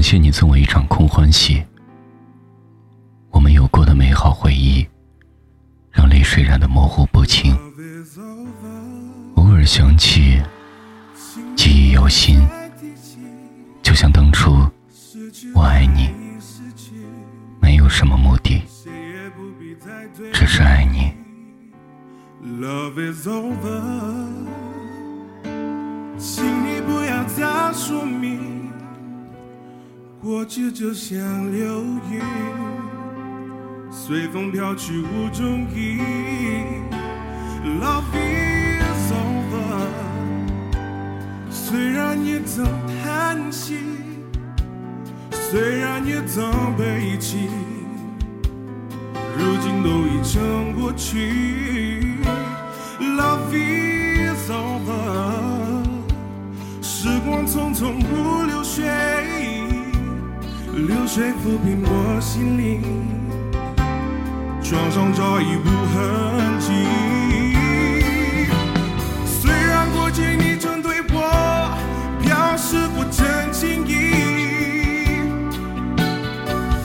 感谢你赠我一场空欢喜。我们有过的美好回忆，让泪水染得模糊不清。偶尔想起，记忆犹新，就像当初我爱你，没有什么目的，只是爱你。请你不要再说明，过去就像流云，随风飘去无踪影。Love is over，虽然也曾叹息，虽然也曾悲泣，如今都已成过去。水抚平我心灵，创伤早已无痕迹。虽然过去你曾对我表示不真情意，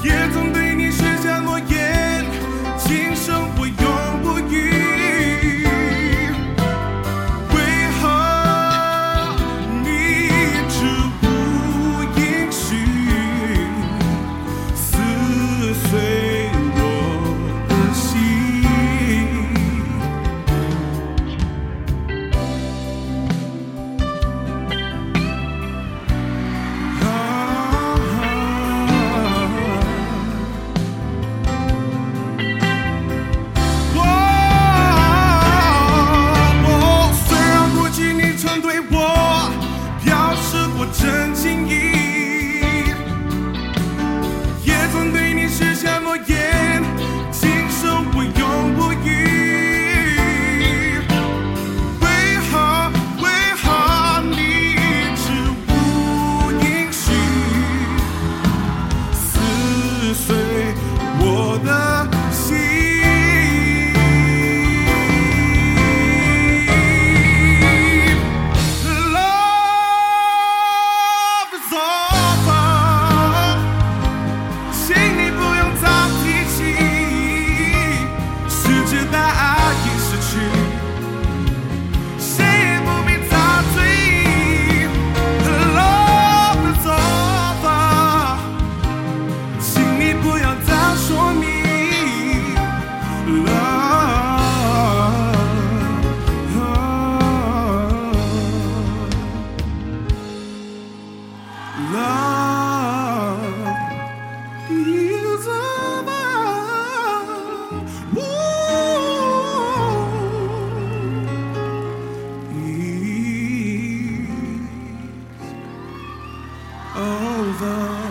也曾对你许下诺言，今生不。有。over.